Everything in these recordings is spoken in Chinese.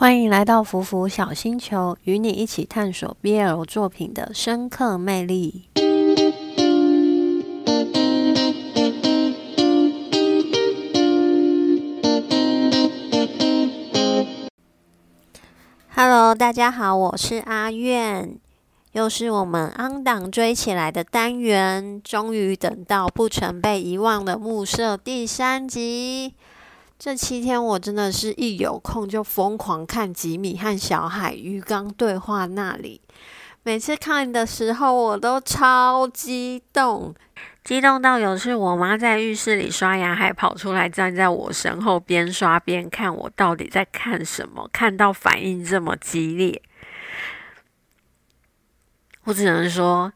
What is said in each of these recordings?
欢迎来到福福小星球，与你一起探索 BL 作品的深刻魅力。Hello，大家好，我是阿苑，又是我们安党追起来的单元，终于等到不曾被遗忘的暮色第三集。这七天我真的是一有空就疯狂看吉米和小海鱼缸对话那里，每次看的时候我都超激动，激动到有次我妈在浴室里刷牙，还跑出来站在我身后边刷边看我到底在看什么，看到反应这么激烈，我只能说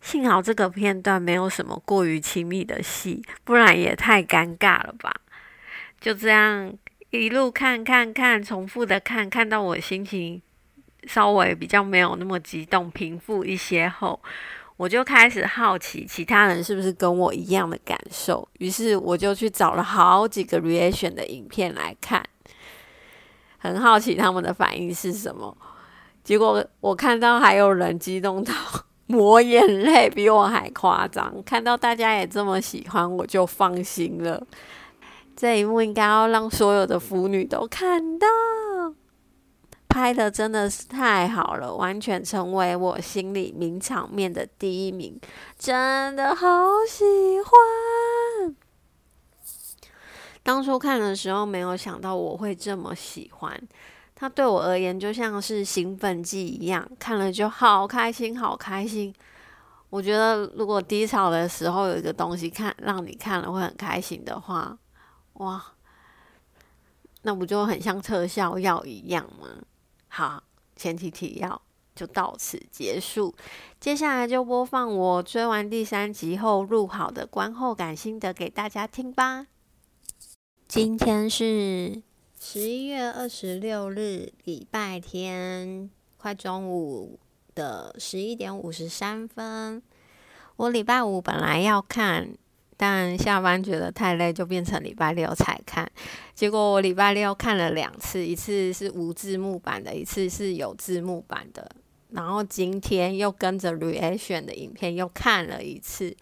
幸好这个片段没有什么过于亲密的戏，不然也太尴尬了吧。就这样一路看看看，重复的看，看到我心情稍微比较没有那么激动，平复一些后，我就开始好奇其他人是不是跟我一样的感受。于是我就去找了好几个 reaction 的影片来看，很好奇他们的反应是什么。结果我看到还有人激动到 抹眼泪，比我还夸张。看到大家也这么喜欢，我就放心了。这一幕应该要让所有的腐女都看到，拍的真的是太好了，完全成为我心里名场面的第一名，真的好喜欢。当初看的时候没有想到我会这么喜欢，它对我而言就像是兴奋剂一样，看了就好开心，好开心。我觉得如果低潮的时候有一个东西看，让你看了会很开心的话。哇，那不就很像特效药一样吗？好，前提提要就到此结束，接下来就播放我追完第三集后录好的观后感心得给大家听吧。今天是十一月二十六日，礼拜天，快中午的十一点五十三分。我礼拜五本来要看。但下班觉得太累，就变成礼拜六才看。结果我礼拜六看了两次，一次是无字幕版的，一次是有字幕版的。然后今天又跟着 reaction 的影片又看了一次。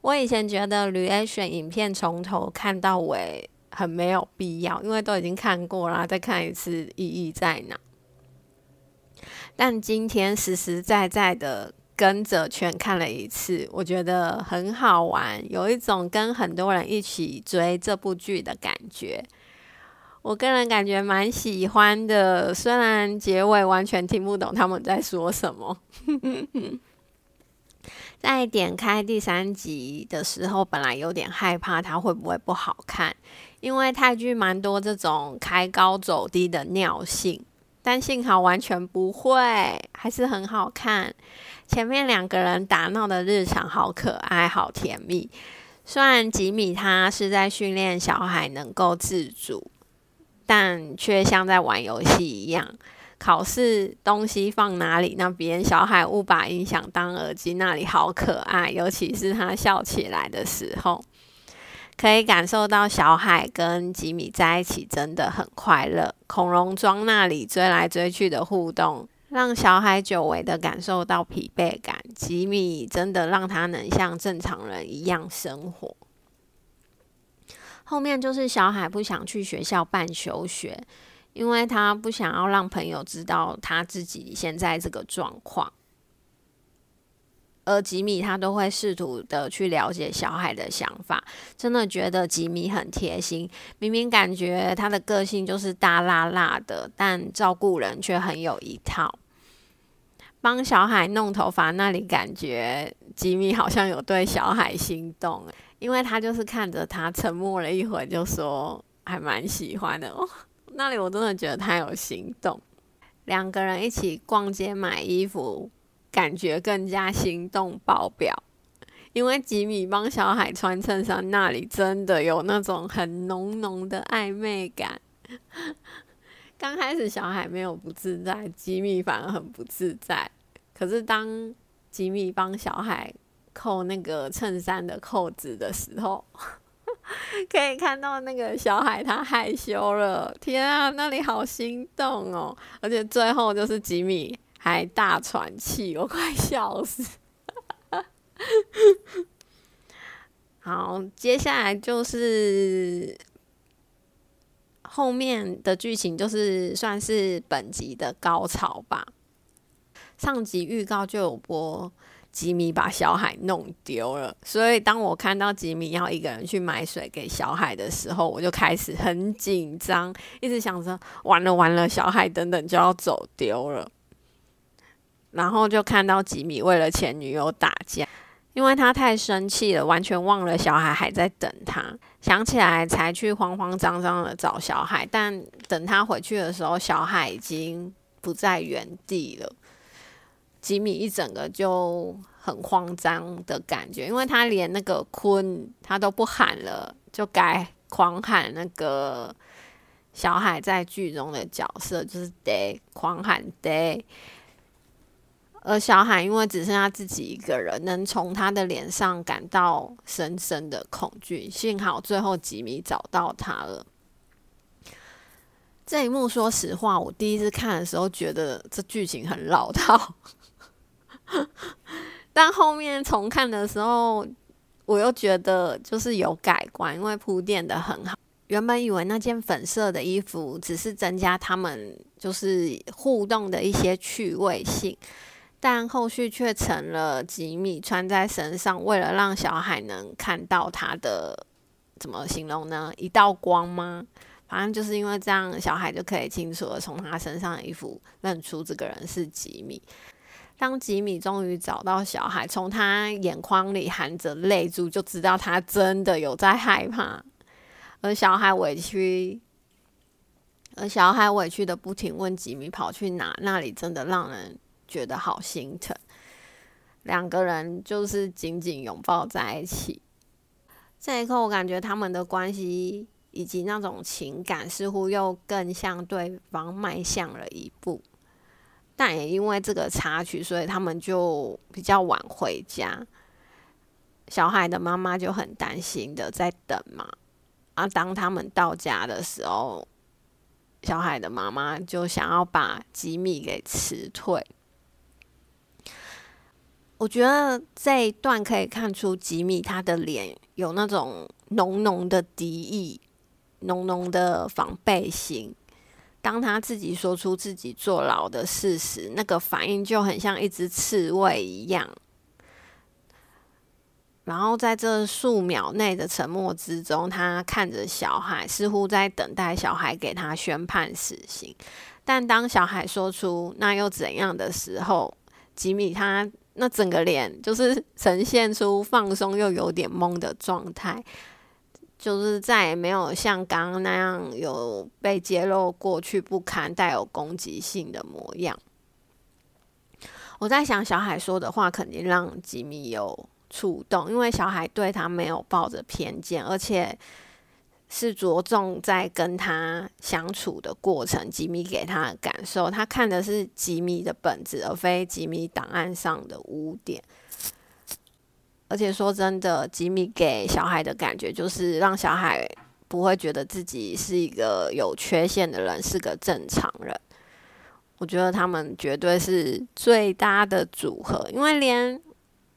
我以前觉得 reaction 影片从头看到尾很没有必要，因为都已经看过了，再看一次意义在哪？但今天实实在在的。跟着全看了一次，我觉得很好玩，有一种跟很多人一起追这部剧的感觉。我个人感觉蛮喜欢的，虽然结尾完全听不懂他们在说什么。在点开第三集的时候，本来有点害怕它会不会不好看，因为泰剧蛮多这种开高走低的尿性。但幸好完全不会，还是很好看。前面两个人打闹的日常好可爱，好甜蜜。虽然吉米他是在训练小孩能够自主，但却像在玩游戏一样。考试东西放哪里？那边小海误把音响当耳机，那里好可爱。尤其是他笑起来的时候。可以感受到小海跟吉米在一起真的很快乐。恐龙庄那里追来追去的互动，让小海久违的感受到疲惫感。吉米真的让他能像正常人一样生活。后面就是小海不想去学校办休学，因为他不想要让朋友知道他自己现在这个状况。而吉米他都会试图的去了解小海的想法，真的觉得吉米很贴心。明明感觉他的个性就是大辣辣的，但照顾人却很有一套。帮小海弄头发那里，感觉吉米好像有对小海心动，因为他就是看着他沉默了一会，就说还蛮喜欢的。哦，那里我真的觉得他有心动。两个人一起逛街买衣服。感觉更加心动爆表，因为吉米帮小海穿衬衫那里真的有那种很浓浓的暧昧感。刚开始小海没有不自在，吉米反而很不自在。可是当吉米帮小海扣那个衬衫的扣子的时候，可以看到那个小海他害羞了，天啊，那里好心动哦！而且最后就是吉米还大喘气，我快笑死。好，接下来就是后面的剧情，就是算是本集的高潮吧。上集预告就有播。吉米把小海弄丢了，所以当我看到吉米要一个人去买水给小海的时候，我就开始很紧张，一直想着完了完了，小海等等就要走丢了。然后就看到吉米为了前女友打架，因为他太生气了，完全忘了小海还在等他，想起来才去慌慌张张的找小海，但等他回去的时候，小海已经不在原地了。吉米一整个就很慌张的感觉，因为他连那个坤他都不喊了，就改狂喊那个小海在剧中的角色，就是得狂喊得。而小海因为只剩下自己一个人，能从他的脸上感到深深的恐惧。幸好最后吉米找到他了。这一幕，说实话，我第一次看的时候觉得这剧情很老套。但后面重看的时候，我又觉得就是有改观，因为铺垫的很好。原本以为那件粉色的衣服只是增加他们就是互动的一些趣味性，但后续却成了吉米穿在身上，为了让小海能看到他的怎么形容呢？一道光吗？反正就是因为这样，小海就可以清楚的从他身上的衣服认出这个人是吉米。当吉米终于找到小孩，从他眼眶里含着泪珠，就知道他真的有在害怕。而小孩委屈，而小孩委屈的不停问吉米跑去哪，那里真的让人觉得好心疼。两个人就是紧紧拥抱在一起。这一刻，我感觉他们的关系以及那种情感，似乎又更向对方迈向了一步。但也因为这个插曲，所以他们就比较晚回家。小孩的妈妈就很担心的在等嘛。啊，当他们到家的时候，小孩的妈妈就想要把吉米给辞退。我觉得这一段可以看出吉米他的脸有那种浓浓的敌意、浓浓的防备心。当他自己说出自己坐牢的事实，那个反应就很像一只刺猬一样。然后在这数秒内的沉默之中，他看着小孩，似乎在等待小孩给他宣判死刑。但当小孩说出“那又怎样的”时候，吉米他那整个脸就是呈现出放松又有点懵的状态。就是再也没有像刚刚那样有被揭露过去不堪、带有攻击性的模样。我在想，小海说的话肯定让吉米有触动，因为小海对他没有抱着偏见，而且是着重在跟他相处的过程。吉米给他的感受，他看的是吉米的本质，而非吉米档案上的污点。而且说真的，吉米给小孩的感觉就是让小孩不会觉得自己是一个有缺陷的人，是个正常人。我觉得他们绝对是最搭的组合，因为连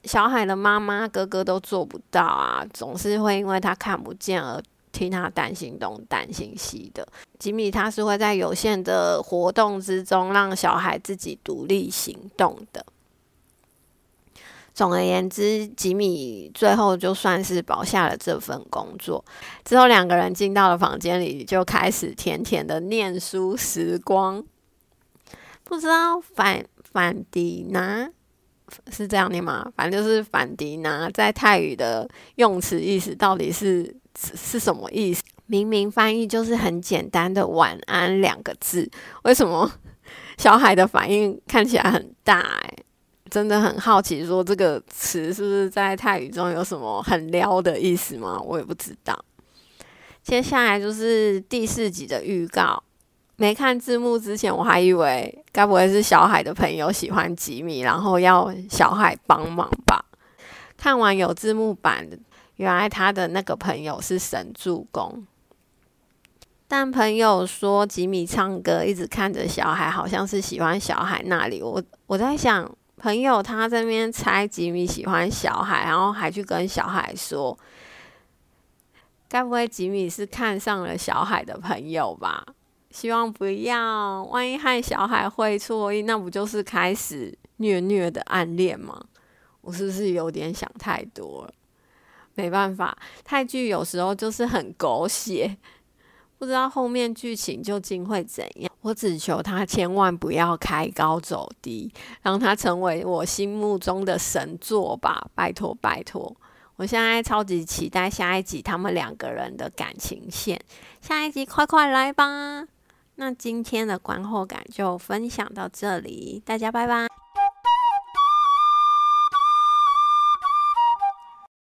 小海的妈妈、哥哥都做不到啊，总是会因为他看不见而替他担心东担心西的。吉米他是会在有限的活动之中让小孩自己独立行动的。总而言之，吉米最后就算是保下了这份工作。之后两个人进到了房间里，就开始甜甜的念书时光。不知道反反迪拿是这样念吗？反正就是反迪拿在泰语的用词意思到底是是什么意思？明明翻译就是很简单的“晚安”两个字，为什么 小海的反应看起来很大？哎。真的很好奇，说这个词是不是在泰语中有什么很撩的意思吗？我也不知道。接下来就是第四集的预告。没看字幕之前，我还以为该不会是小海的朋友喜欢吉米，然后要小海帮忙吧？看完有字幕版，原来他的那个朋友是神助攻。但朋友说吉米唱歌一直看着小海，好像是喜欢小海那里。我我在想，朋友他这边猜吉米喜欢小海，然后还去跟小海说，该不会吉米是看上了小海的朋友吧？希望不要，万一害小海会错意，那不就是开始虐虐的暗恋吗？我是不是有点想太多了？没办法，泰剧有时候就是很狗血。不知道后面剧情究竟会怎样，我只求他千万不要开高走低，让他成为我心目中的神作吧！拜托拜托，我现在超级期待下一集他们两个人的感情线，下一集快快来吧！那今天的观后感就分享到这里，大家拜拜。